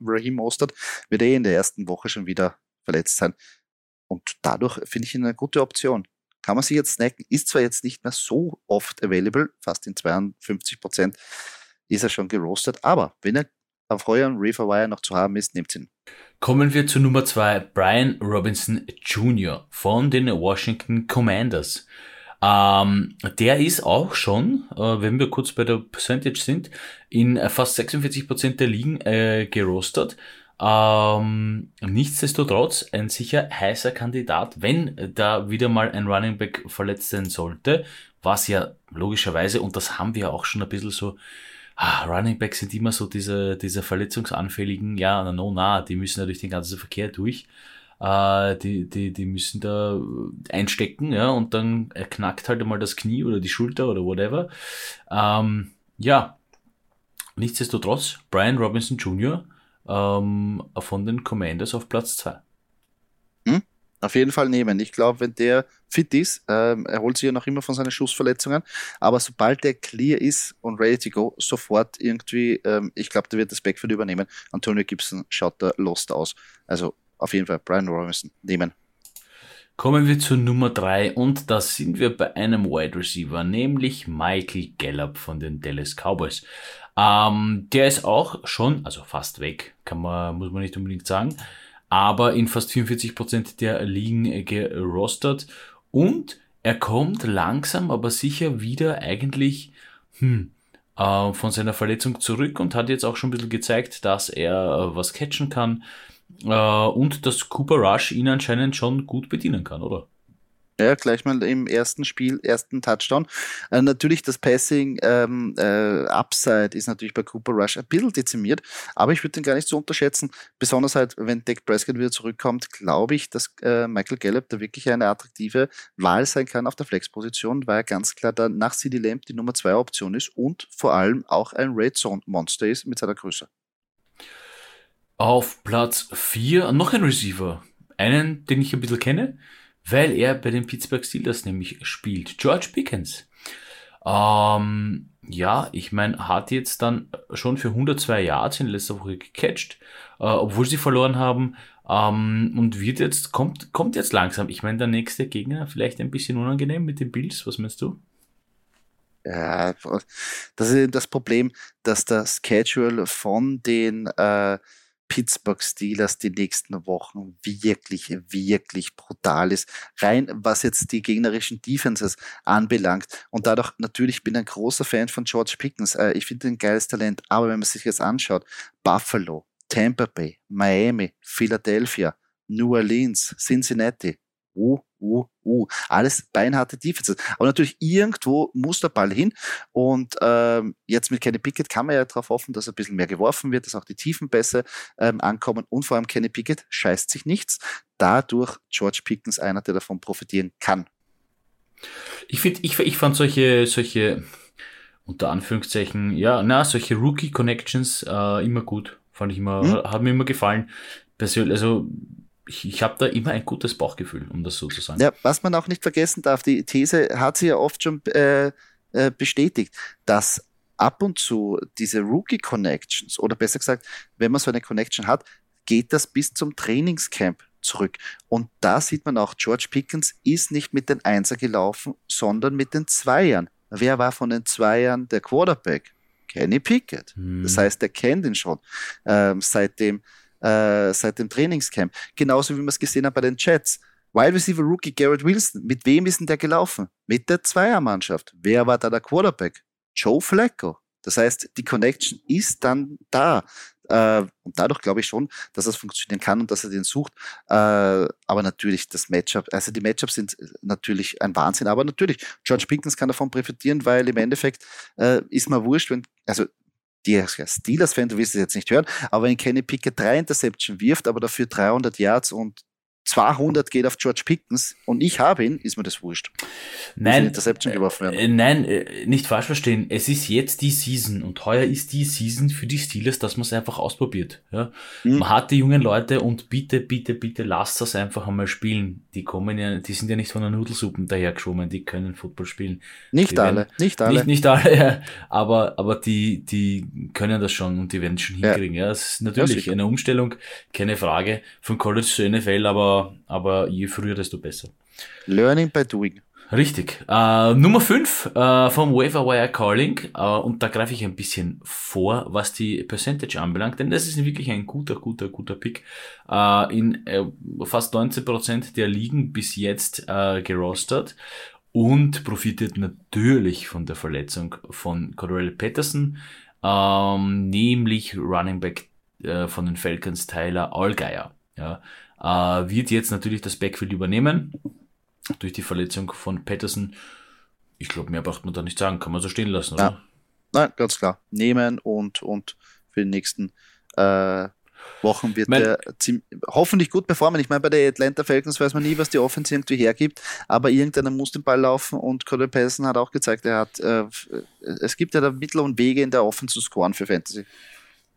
Raheem Mostert wird eh in der ersten Woche schon wieder verletzt sein. Und dadurch finde ich ihn eine gute Option. Kann man sich jetzt snacken, ist zwar jetzt nicht mehr so oft available, fast in 52 Prozent ist er schon gerostet, aber wenn er auf euren Reaver noch zu haben ist, nehmt ihn. Kommen wir zu Nummer zwei, Brian Robinson Jr. von den Washington Commanders. Ähm, der ist auch schon, äh, wenn wir kurz bei der Percentage sind, in fast 46% der Ligen äh, gerostet. Ähm, nichtsdestotrotz ein sicher heißer Kandidat, wenn da wieder mal ein Running Back verletzt sein sollte, was ja logischerweise, und das haben wir auch schon ein bisschen so ah, Running Backs sind immer so diese, diese verletzungsanfälligen, ja, no, na, die müssen ja durch den ganzen Verkehr durch. Äh, die, die, die müssen da einstecken, ja, und dann knackt halt einmal das Knie oder die Schulter oder whatever. Ähm, ja, nichtsdestotrotz, Brian Robinson Jr. Ähm, von den Commanders auf Platz 2 auf jeden Fall nehmen. Ich glaube, wenn der fit ist, ähm, er holt sich ja noch immer von seinen Schussverletzungen, aber sobald der clear ist und ready to go, sofort irgendwie, ähm, ich glaube, der wird das Backfield übernehmen. Antonio Gibson schaut da lost aus. Also auf jeden Fall Brian Robinson nehmen. Kommen wir zu Nummer 3 und da sind wir bei einem Wide Receiver, nämlich Michael Gallup von den Dallas Cowboys. Ähm, der ist auch schon, also fast weg, kann man, muss man nicht unbedingt sagen aber in fast 44% der Ligen gerostert und er kommt langsam, aber sicher wieder eigentlich hm, äh, von seiner Verletzung zurück und hat jetzt auch schon ein bisschen gezeigt, dass er äh, was catchen kann äh, und dass Cooper Rush ihn anscheinend schon gut bedienen kann, oder? Ja, gleich mal im ersten Spiel, ersten Touchdown. Äh, natürlich das Passing ähm, äh, Upside ist natürlich bei Cooper Rush ein bisschen dezimiert, aber ich würde den gar nicht so unterschätzen. Besonders halt, wenn Dak Prescott wieder zurückkommt, glaube ich, dass äh, Michael Gallup da wirklich eine attraktive Wahl sein kann auf der Flexposition, weil er ganz klar da nach CD Lamp die Nummer zwei Option ist und vor allem auch ein Red Zone Monster ist mit seiner Größe. Auf Platz 4 noch ein Receiver. Einen, den ich ein bisschen kenne weil er bei den Pittsburgh Steelers nämlich spielt. George Pickens. Ähm, ja, ich meine, hat jetzt dann schon für 102 Yards in letzter Woche gecatcht, äh, obwohl sie verloren haben. Ähm, und wird jetzt, kommt, kommt jetzt langsam. Ich meine, der nächste Gegner vielleicht ein bisschen unangenehm mit den Bills. Was meinst du? Ja, das ist das Problem, dass der Schedule von den äh, Pittsburgh Steelers die nächsten Wochen wirklich, wirklich brutal ist. Rein was jetzt die gegnerischen Defenses anbelangt. Und dadurch natürlich bin ich ein großer Fan von George Pickens. Äh, ich finde ein geiles Talent. Aber wenn man sich jetzt anschaut, Buffalo, Tampa Bay, Miami, Philadelphia, New Orleans, Cincinnati, uh, uh, uh. Alles beinharte Defenses. Aber natürlich irgendwo muss der Ball hin. Und ähm, jetzt mit Kenny Pickett kann man ja darauf hoffen, dass ein bisschen mehr geworfen wird, dass auch die Tiefenpässe ähm, ankommen. Und vor allem Kenny Pickett scheißt sich nichts. Dadurch George Pickens einer, der davon profitieren kann. Ich finde, ich, ich fand solche, solche, unter Anführungszeichen, ja, na, solche Rookie-Connections äh, immer gut. Fand ich immer, hm? hat mir immer gefallen. Persönlich, also ich, ich habe da immer ein gutes Bauchgefühl, um das so zu sagen. Ja, was man auch nicht vergessen darf, die These hat sie ja oft schon äh, äh, bestätigt, dass ab und zu diese Rookie-Connections, oder besser gesagt, wenn man so eine Connection hat, geht das bis zum Trainingscamp zurück. Und da sieht man auch, George Pickens ist nicht mit den Einser gelaufen, sondern mit den Zweiern. Wer war von den Zweiern der Quarterback? Kenny Pickett. Hm. Das heißt, er kennt ihn schon ähm, seit, dem, äh, seit dem Trainingscamp. Genauso wie wir es gesehen haben bei den Jets. Wide Receiver Rookie Garrett Wilson. Mit wem ist denn der gelaufen? Mit der Zweiermannschaft. Wer war da der Quarterback? Joe Flacco. Das heißt, die Connection ist dann da. Äh, und dadurch glaube ich schon, dass das funktionieren kann und dass er den sucht. Äh, aber natürlich das Matchup, also die Matchups sind natürlich ein Wahnsinn. Aber natürlich, George Pinkins kann davon profitieren, weil im Endeffekt äh, ist mir wurscht, wenn, also die Steelers-Fan, du wirst es jetzt nicht hören, aber wenn Kenny Pickett drei Interception wirft, aber dafür 300 Yards und 200 geht auf George Pickens und ich habe ihn, ist mir das wurscht. Nein, äh, nein, äh, nicht falsch verstehen. Es ist jetzt die Season und heuer ist die Season für die Steelers, dass man es einfach ausprobiert. Ja? Mhm. Man hat die jungen Leute und bitte, bitte, bitte lasst das einfach einmal spielen. Die kommen ja, die sind ja nicht von der Nudelsuppen dahergeschwommen, die können Football spielen. Nicht die alle, werden, nicht alle. Nicht, nicht alle, [LAUGHS] ja. aber, aber die, die können das schon und die werden es schon hinkriegen. Ja, es ist natürlich ja, eine Umstellung, keine Frage, von College zu NFL, aber aber, je früher, desto besser. Learning by doing. Richtig. Äh, Nummer 5 äh, vom Waiver Wire Calling. Äh, und da greife ich ein bisschen vor, was die Percentage anbelangt, denn das ist wirklich ein guter, guter, guter Pick. Äh, in äh, fast 19% der Ligen bis jetzt äh, gerostert und profitiert natürlich von der Verletzung von Cordell Patterson, ähm, nämlich Running Back von den Falcons Tyler Allgeier. Ja, äh, wird jetzt natürlich das Backfield übernehmen. Durch die Verletzung von Patterson. Ich glaube, mehr braucht man da nicht sagen. Kann man so stehen lassen, oder? Ja. Nein, ganz klar. Nehmen und, und für die nächsten äh, Wochen wird mein, der ziemlich, hoffentlich gut performen. Ich meine, bei der Atlanta Falcons weiß man nie, was die Offense irgendwie hergibt, aber irgendeiner muss den Ball laufen und Cordell Patterson hat auch gezeigt, er hat, äh, es gibt ja da Mittel und Wege in der Offense zu scoren für Fantasy.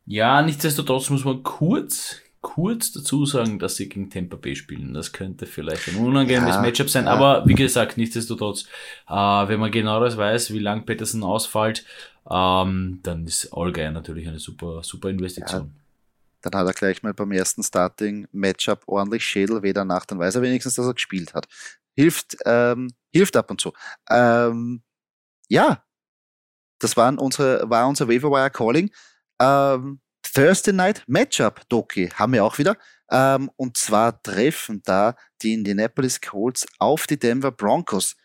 Ja, nichtsdestotrotz muss man kurz kurz dazu sagen, dass sie gegen Tampa Bay spielen. Das könnte vielleicht ein unangenehmes ja, Matchup sein, ja. aber wie gesagt, nichtsdestotrotz, äh, wenn man genaueres weiß, wie lang Peterson ausfällt, ähm, dann ist Allgeier natürlich eine super, super Investition. Ja. Dann hat er gleich mal beim ersten Starting-Matchup ordentlich Schädel weder nach, dann weiß er wenigstens, dass er gespielt hat. Hilft, ähm, hilft ab und zu. Ähm, ja, das waren unsere, war unser Waiver Calling. Ähm, Thursday Night Matchup, Doki, haben wir auch wieder. Ähm, und zwar treffen da die Indianapolis Colts auf die Denver Broncos.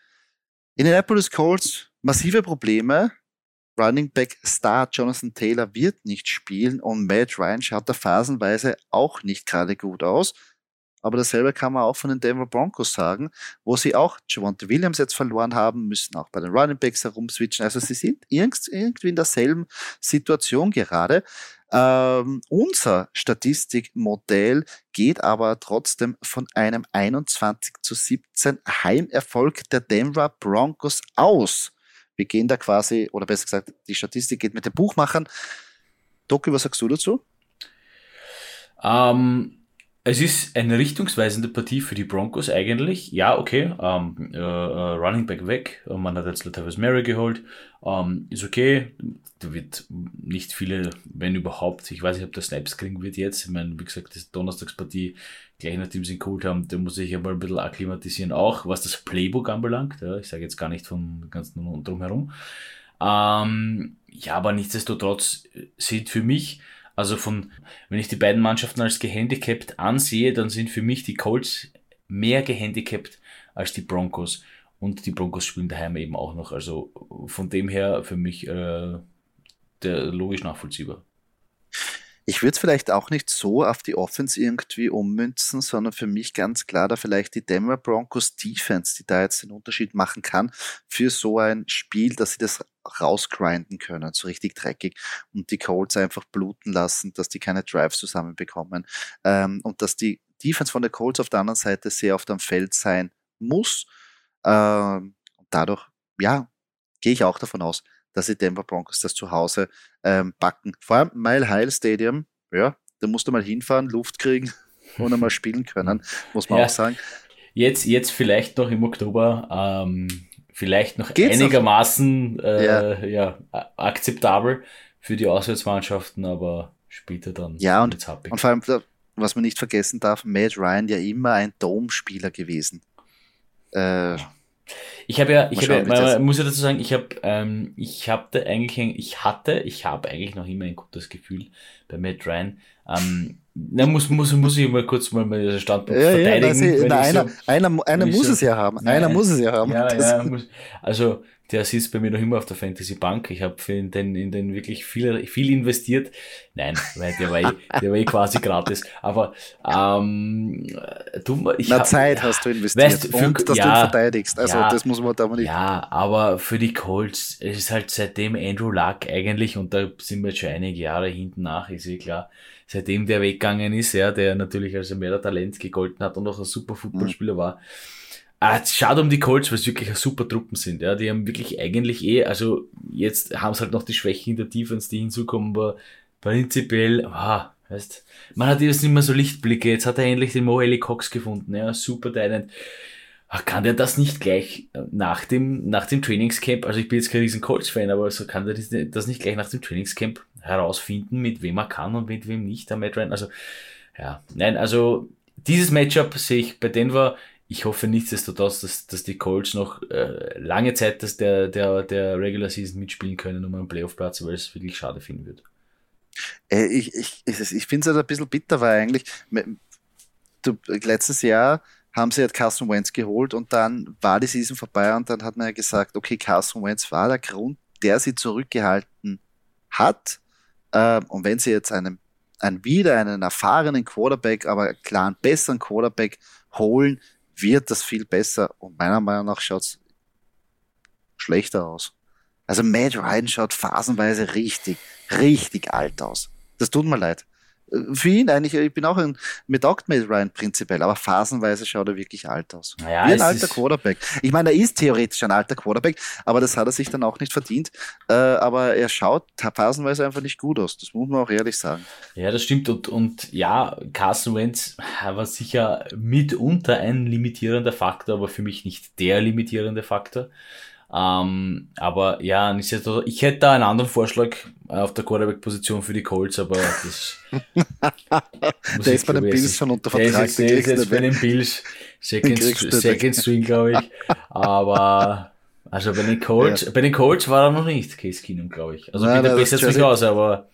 Indianapolis Colts, massive Probleme. Running Back Star Jonathan Taylor wird nicht spielen und Matt Ryan schaut da phasenweise auch nicht gerade gut aus. Aber dasselbe kann man auch von den Denver Broncos sagen, wo sie auch Javonte Williams jetzt verloren haben, müssen auch bei den Running Backs herumswitchen. Also sie sind irgendwie in derselben Situation gerade. Ähm, unser Statistikmodell geht aber trotzdem von einem 21 zu 17 Heimerfolg der Denver Broncos aus. Wir gehen da quasi, oder besser gesagt, die Statistik geht mit den Buchmachern. Doki, was sagst du dazu? Ähm, es ist eine richtungsweisende Partie für die Broncos eigentlich. Ja, okay, ähm, äh, äh Running Back weg. Man hat jetzt Latavius Mary geholt. Ähm, ist okay. Da wird nicht viele, wenn überhaupt, ich weiß nicht, ob der Snaps kriegen wird jetzt. Ich meine, wie gesagt, das Donnerstagspartie, gleich nachdem sie ihn geholt haben, da muss ich mal ein bisschen akklimatisieren, auch was das Playbook anbelangt. Ja, ich sage jetzt gar nicht vom ganzen drumherum. Ähm, ja, aber nichtsdestotrotz sind für mich also von, wenn ich die beiden Mannschaften als gehandicapt ansehe, dann sind für mich die Colts mehr gehandicapt als die Broncos. Und die Broncos spielen daheim eben auch noch. Also von dem her für mich äh, der logisch nachvollziehbar. Ich würde es vielleicht auch nicht so auf die Offense irgendwie ummünzen, sondern für mich ganz klar da vielleicht die Denver Broncos Defense, die da jetzt den Unterschied machen kann für so ein Spiel, dass sie das rausgrinden können, so richtig dreckig und die Colts einfach bluten lassen, dass die keine Drives zusammenbekommen ähm, und dass die Defense von der Colts auf der anderen Seite sehr oft am Feld sein muss. Ähm, und dadurch, ja, gehe ich auch davon aus, dass die Denver Broncos das zu Hause ähm, backen. Vor allem Mile High Stadium, ja, da musst du mal hinfahren, Luft kriegen [LAUGHS] und einmal spielen können, muss man ja. auch sagen. Jetzt, jetzt vielleicht noch im Oktober, ähm, vielleicht noch Geht's einigermaßen noch? Äh, ja. ja. akzeptabel für die Auswärtsmannschaften, aber später dann ja, und, und vor allem was man nicht vergessen darf, Matt Ryan ja immer ein Dome-Spieler gewesen. Äh, ich habe ja, ich habe ja, muss ja dazu sagen, ich habe, ähm, ich habe eigentlich, ich hatte, ich habe eigentlich noch immer ein gutes Gefühl bei Matt Ryan. Ähm, na, muss, muss, muss ich mal kurz mal meinen Standpunkt ja, verteidigen. Ja, na, einer, so, einer, einer muss so, es ja haben. Nein, einer muss es ja haben. Ja, ja, muss, also der sitzt bei mir noch immer auf der Fantasy Bank. Ich habe in den, in den wirklich viel, viel investiert. Nein, weil der war eh, [LAUGHS] der war eh quasi gratis. Aber ähm, du, ich Na, hab, Zeit ja, hast du investiert weißt, für, und dass ja, du ihn verteidigst. Also ja, das muss man da mal nicht. Ja, aber für die Colts es ist halt seitdem Andrew Luck eigentlich und da sind wir jetzt schon einige Jahre hinten nach, ist eh klar. Seitdem der weggegangen ist, ja, der natürlich als mehr Talent gegolten hat und auch ein super Footballspieler mhm. war Ah, schade um die Colts, weil es wirklich super Truppen sind. Ja, die haben wirklich eigentlich eh, also jetzt haben es halt noch die Schwächen in der Defense, die hinzukommen, aber prinzipiell, ah, weißt, man hat jetzt nicht mehr so Lichtblicke. Jetzt hat er endlich den Mo Cox gefunden, ja, super Talent. Ach, kann der das nicht gleich äh, nach dem, nach dem Trainingscamp, also ich bin jetzt kein riesen Colts-Fan, aber so kann der das nicht gleich nach dem Trainingscamp herausfinden, mit wem er kann und mit wem nicht, der Matt Ryan. Also, ja, nein, also dieses Matchup sehe ich bei Denver ich hoffe nichtsdestotrotz, dass, dass die Colts noch äh, lange Zeit dass der, der, der Regular Season mitspielen können um einen Playoff-Platz, weil es wirklich schade finden wird. Äh, ich ich, ich finde es halt ein bisschen bitter, weil eigentlich du, letztes Jahr haben sie halt Carson Wentz geholt und dann war die Season vorbei und dann hat man ja gesagt, okay, Carson Wentz war der Grund, der sie zurückgehalten hat. Äh, und wenn sie jetzt einen, einen wieder einen erfahrenen Quarterback, aber klar einen besseren Quarterback holen, wird das viel besser und meiner Meinung nach schaut es schlechter aus. Also Matt Ryan schaut phasenweise richtig, richtig alt aus. Das tut mir leid für ihn eigentlich, ich bin auch ein, mir taugt Matt Ryan prinzipiell, aber phasenweise schaut er wirklich alt aus. Naja, Wie ein alter Quarterback. Ich meine, er ist theoretisch ein alter Quarterback, aber das hat er sich dann auch nicht verdient. Äh, aber er schaut phasenweise einfach nicht gut aus. Das muss man auch ehrlich sagen. Ja, das stimmt. Und, und ja, Carson Wentz war sicher mitunter ein limitierender Faktor, aber für mich nicht der limitierende Faktor. Ähm, aber ja, ich hätte da einen anderen Vorschlag auf der Quarterback-Position für die Colts, aber das. [LAUGHS] der ist bei den Bills schon unter Vertrag. Der ist, der ist jetzt bei den Bills Second, [LAUGHS] Second String, glaube ich. Aber also bei den Colts, ja. bei den Colts war er noch nicht Case Keenum, glaube ich. Also nein, bitte besser jetzt nicht aus, aber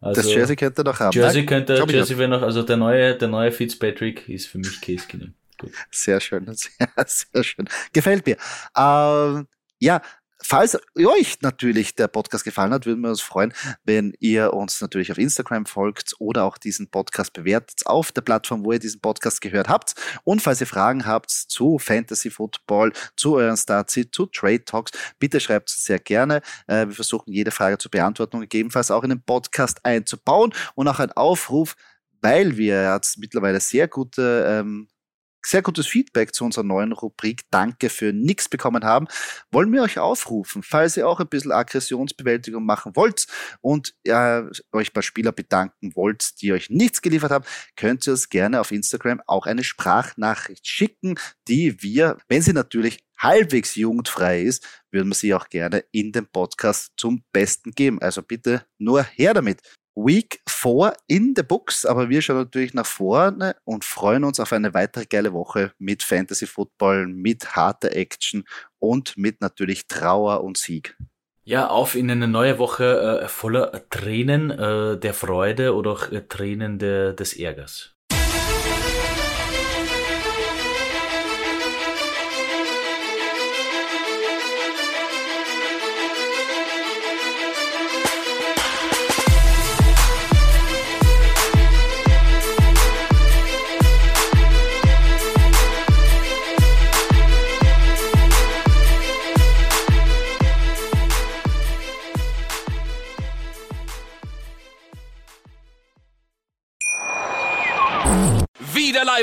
also, das Jersey könnte noch haben. Jersey könnte, Jersey wäre noch, also der neue, der neue Fitzpatrick ist für mich Case Keenum. Gut. Sehr schön, [LAUGHS] sehr, sehr schön. Gefällt mir. Ähm, ja, falls euch natürlich der Podcast gefallen hat, würden wir uns freuen, wenn ihr uns natürlich auf Instagram folgt oder auch diesen Podcast bewertet auf der Plattform, wo ihr diesen Podcast gehört habt. Und falls ihr Fragen habt zu Fantasy Football, zu euren Startseed, zu Trade Talks, bitte schreibt es sehr gerne. Äh, wir versuchen jede Frage zu beantworten und gegebenenfalls auch in den Podcast einzubauen und auch ein Aufruf, weil wir jetzt mittlerweile sehr gute ähm, sehr gutes Feedback zu unserer neuen Rubrik Danke für nix bekommen haben, wollen wir euch aufrufen, falls ihr auch ein bisschen Aggressionsbewältigung machen wollt und äh, euch bei Spieler bedanken wollt, die euch nichts geliefert haben, könnt ihr uns gerne auf Instagram auch eine Sprachnachricht schicken, die wir, wenn sie natürlich halbwegs jugendfrei ist, würden wir sie auch gerne in dem Podcast zum Besten geben. Also bitte nur her damit. Week 4 in the books, aber wir schauen natürlich nach vorne und freuen uns auf eine weitere geile Woche mit Fantasy Football, mit harter Action und mit natürlich Trauer und Sieg. Ja, auf in eine neue Woche äh, voller Tränen äh, der Freude oder auch äh, Tränen de, des Ärgers.